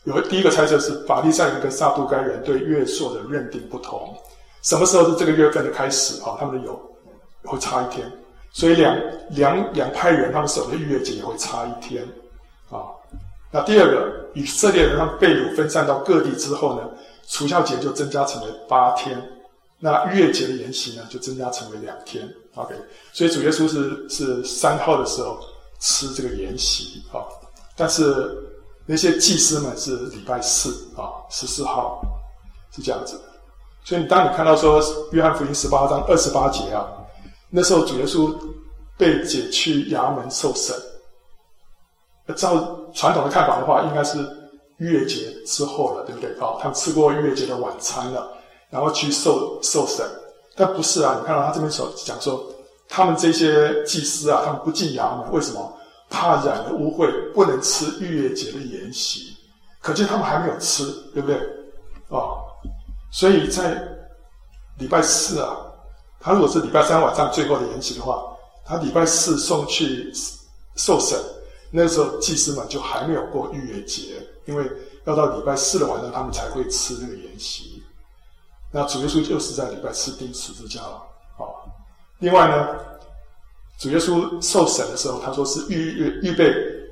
有第一个猜测是法利赛人跟撒都该人对月朔的认定不同，什么时候是这个月份的开始啊？他们的有会差一天，所以两两两派人他们守的逾越节也会差一天啊。那第二个，以色列人他们被掳分散到各地之后呢，除酵节就增加成为八天，那逾越节的筵席呢就增加成为两天。OK，所以主耶稣是是三号的时候吃这个筵席啊，但是。那些祭司们是礼拜四啊，十四号是这样子。所以你当你看到说约翰福音十八章二十八节啊，那时候主耶稣被解去衙门受审。照传统的看法的话，应该是逾越节之后了，对不对？啊，他们吃过逾越节的晚餐了，然后去受受审。但不是啊，你看到他这边所讲说，他们这些祭司啊，他们不进衙门，为什么？怕染了污秽，不能吃逾越节的筵席，可见他们还没有吃，对不对？啊、哦，所以在礼拜四啊，他如果是礼拜三晚上最后的筵席的话，他礼拜四送去受审，那时候祭司们就还没有过逾越节，因为要到礼拜四的晚上他们才会吃那个筵席。那主耶稣就是在礼拜四钉十字架了啊、另外呢？主耶稣受审的时候，他说是预预预备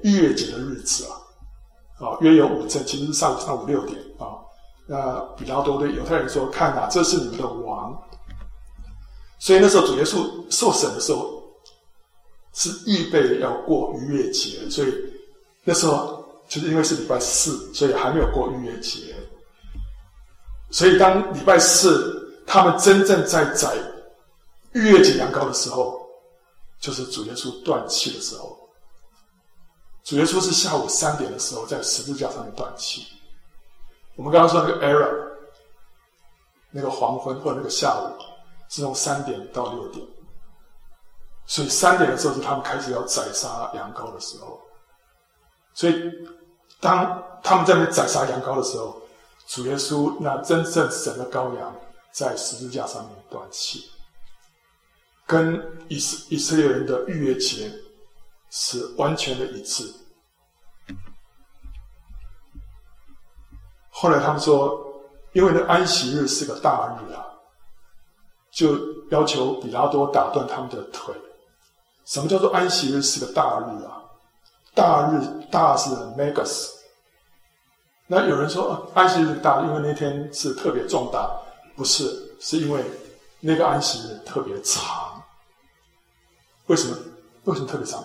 逾越节的日子啊，啊，约有五正，其实是上上午六点啊。那比较多的犹太人说：“看哪，这是你们的王。”所以那时候主耶稣受审的时候，是预备要过逾越节，所以那时候就是因为是礼拜四，所以还没有过逾越节。所以当礼拜四他们真正在宰逾越节羊羔的时候，就是主耶稣断气的时候，主耶稣是下午三点的时候在十字架上面断气。我们刚刚说那个 error，那个黄昏或者那个下午，是从三点到六点。所以三点的时候是他们开始要宰杀羊羔的时候。所以当他们在那宰杀羊羔的时候，主耶稣那真正神的羔羊在十字架上面断气，跟以色以色列人的逾越节是完全的一致。后来他们说，因为那安息日是个大日啊，就要求比拉多打断他们的腿。什么叫做安息日是个大日啊？大日大是 megas。那有人说安息日大，因为那天是特别重大，不是，是因为那个安息日特别长。为什么？为什么特别长？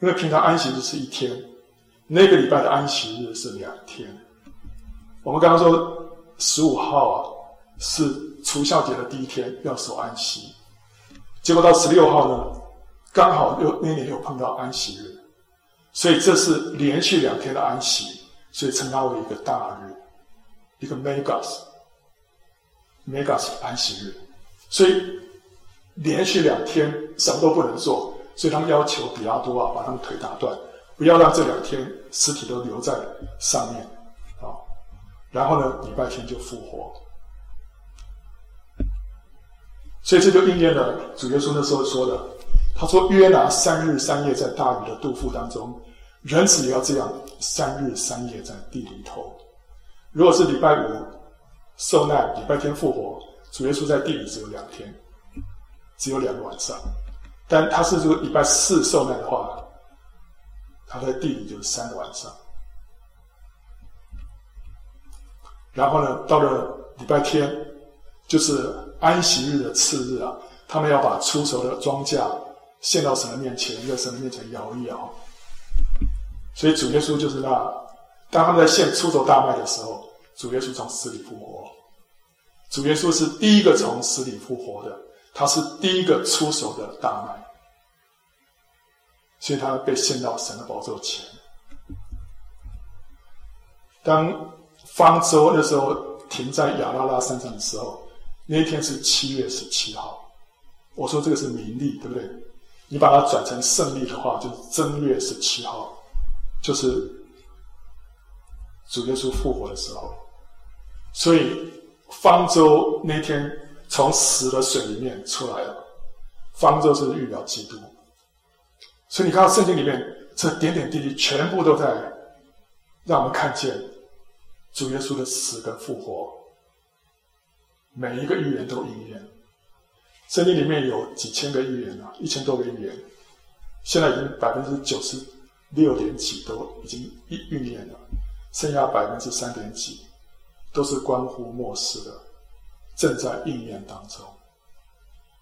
因为平常安息日是一天，那个礼拜的安息日是两天。我们刚刚说十五号啊是除酵节的第一天，要守安息，结果到十六号呢，刚好又那年又碰到安息日，所以这是连续两天的安息，所以称它为一个大日，一个 megas，megas 安息日，所以连续两天什么都不能做，所以他们要求比拉多啊把他们腿打断，不要让这两天尸体都留在上面。然后呢，礼拜天就复活，所以这就应验了主耶稣那时候说的。他说：“约拿三日三夜在大鱼的肚腹当中，人子也要这样三日三夜在地里头。如果是礼拜五受难，礼拜天复活，主耶稣在地里只有两天，只有两个晚上。但他是这个礼拜四受难的话，他在地里就是三个晚上。”然后呢，到了礼拜天，就是安息日的次日啊，他们要把初熟的庄稼献到神的面前，在神的面前摇一摇。所以主耶稣就是那，当他们在献初熟大麦的时候，主耶稣从死里复活。主耶稣是第一个从死里复活的，他是第一个初熟的大麦，所以他被献到神的宝座前。当方舟那时候停在亚拉拉山上的时候，那一天是七月十七号。我说这个是民历，对不对？你把它转成圣历的话，就是正月十七号，就是主耶稣复活的时候。所以方舟那天从死的水里面出来了，方舟是预表基督。所以你看到圣经里面这点点滴滴，全部都在让我们看见。主耶稣的死跟复活，每一个预言都应验。圣经里面有几千个预言啊，一千多个预言，现在已经百分之九十六点几都已经应应验了，剩下百分之三点几都是关乎末世的，正在应验当中。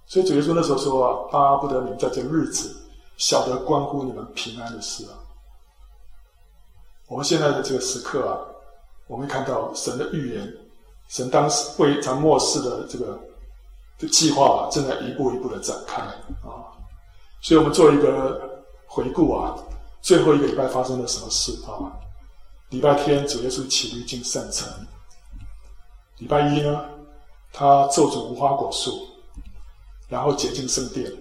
所以主耶稣那时候说啊，巴不得你们在这日子晓得关乎你们平安的事啊。我们现在的这个时刻啊。我们看到神的预言，神当时为咱末世的这个的计划正在一步一步的展开啊，所以我们做一个回顾啊，最后一个礼拜发生了什么事啊？礼拜天主耶稣起立进圣城，礼拜一呢，他咒诅无花果树，然后洁净圣殿。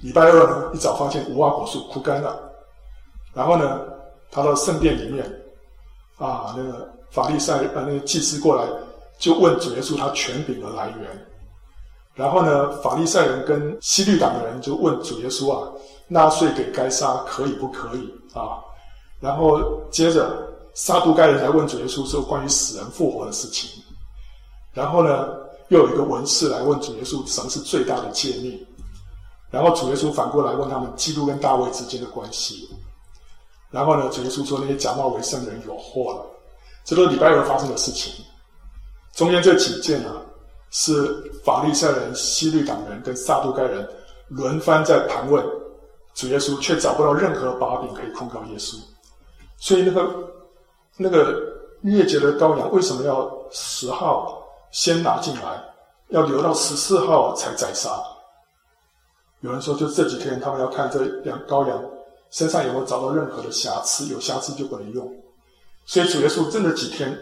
礼拜二呢，一早发现无花果树枯干了，然后呢，他到圣殿里面。啊，那个法利赛呃，那个祭司过来就问主耶稣他权柄的来源，然后呢，法利赛人跟希律党的人就问主耶稣啊，纳税给该撒可以不可以啊？然后接着撒都该人来问主耶稣说关于死人复活的事情，然后呢，又有一个文士来问主耶稣什么是最大的诫命，然后主耶稣反过来问他们基督跟大卫之间的关系。然后呢，主耶稣说那些假冒为圣的人有祸了，这都是礼拜二发生的事情。中间这几件啊，是法利赛人、希律党人跟撒都该人轮番在盘问主耶稣，却找不到任何把柄可以控告耶稣。所以那个那个逾越节的羔羊为什么要十号先拿进来，要留到十四号才宰杀？有人说，就这几天他们要看这两羔羊。身上有没有找到任何的瑕疵？有瑕疵就不能用。所以主耶稣真的几天，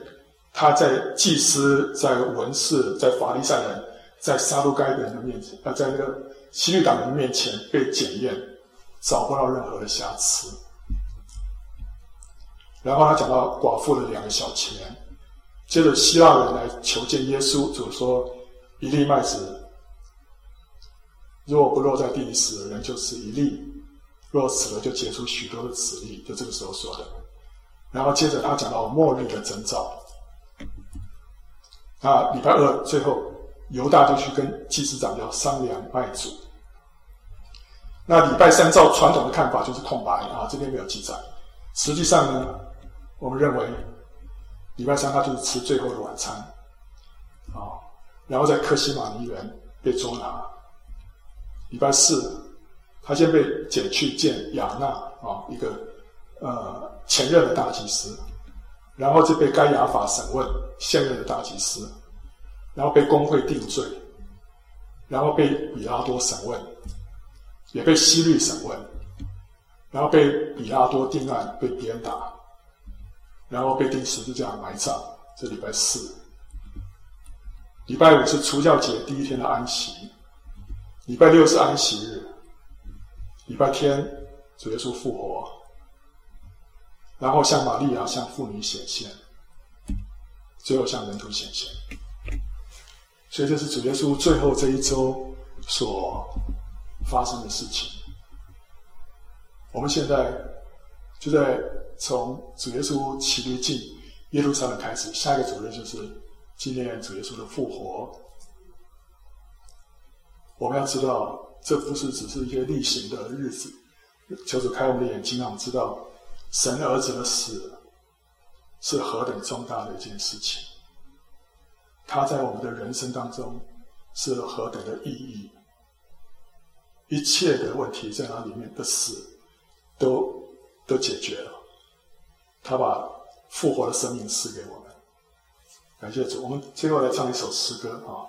他在祭司、在文士、在法利赛人在撒都该人的面前，呃，在那个希律党人的面前被检验，找不到任何的瑕疵。然后他讲到寡妇的两个小钱，接着希腊人来求见耶稣，就说一粒麦子，如果不落在地里死了，人就是一粒；若死了，就结出许多的子粒。就这个时候说的。然后接着他讲到末日的征兆。啊，礼拜二最后，犹大就去跟祭司长要商量卖主。那礼拜三照传统的看法就是空白啊，这边没有记载。实际上呢，我们认为礼拜三他就是吃最后的晚餐，啊，然后在克西马尼园被捉拿。礼拜四，他先被捡去见亚纳啊，一个呃前任的大祭司。然后就被该亚法审问现任的大祭司，然后被公会定罪，然后被比拉多审问，也被希律审问，然后被比拉多定案，被鞭打，然后被钉十字架埋葬。这礼拜四，礼拜五是除教节第一天的安息，礼拜六是安息日，礼拜天主耶稣复活。然后向玛利亚、向妇女显现，最后向门徒显现。所以这是主耶稣最后这一周所发生的事情。我们现在就在从主耶稣起立进耶路撒冷开始，下一个主日就是纪念主耶稣的复活。我们要知道，这不是只是一些例行的日子。求主开我们的眼睛，让我们知道。神儿子的死是何等重大的一件事情，他在我们的人生当中是何等的意义，一切的问题在那里面的死都都解决了，他把复活的生命赐给我们，感谢主。我们最后来唱一首诗歌啊。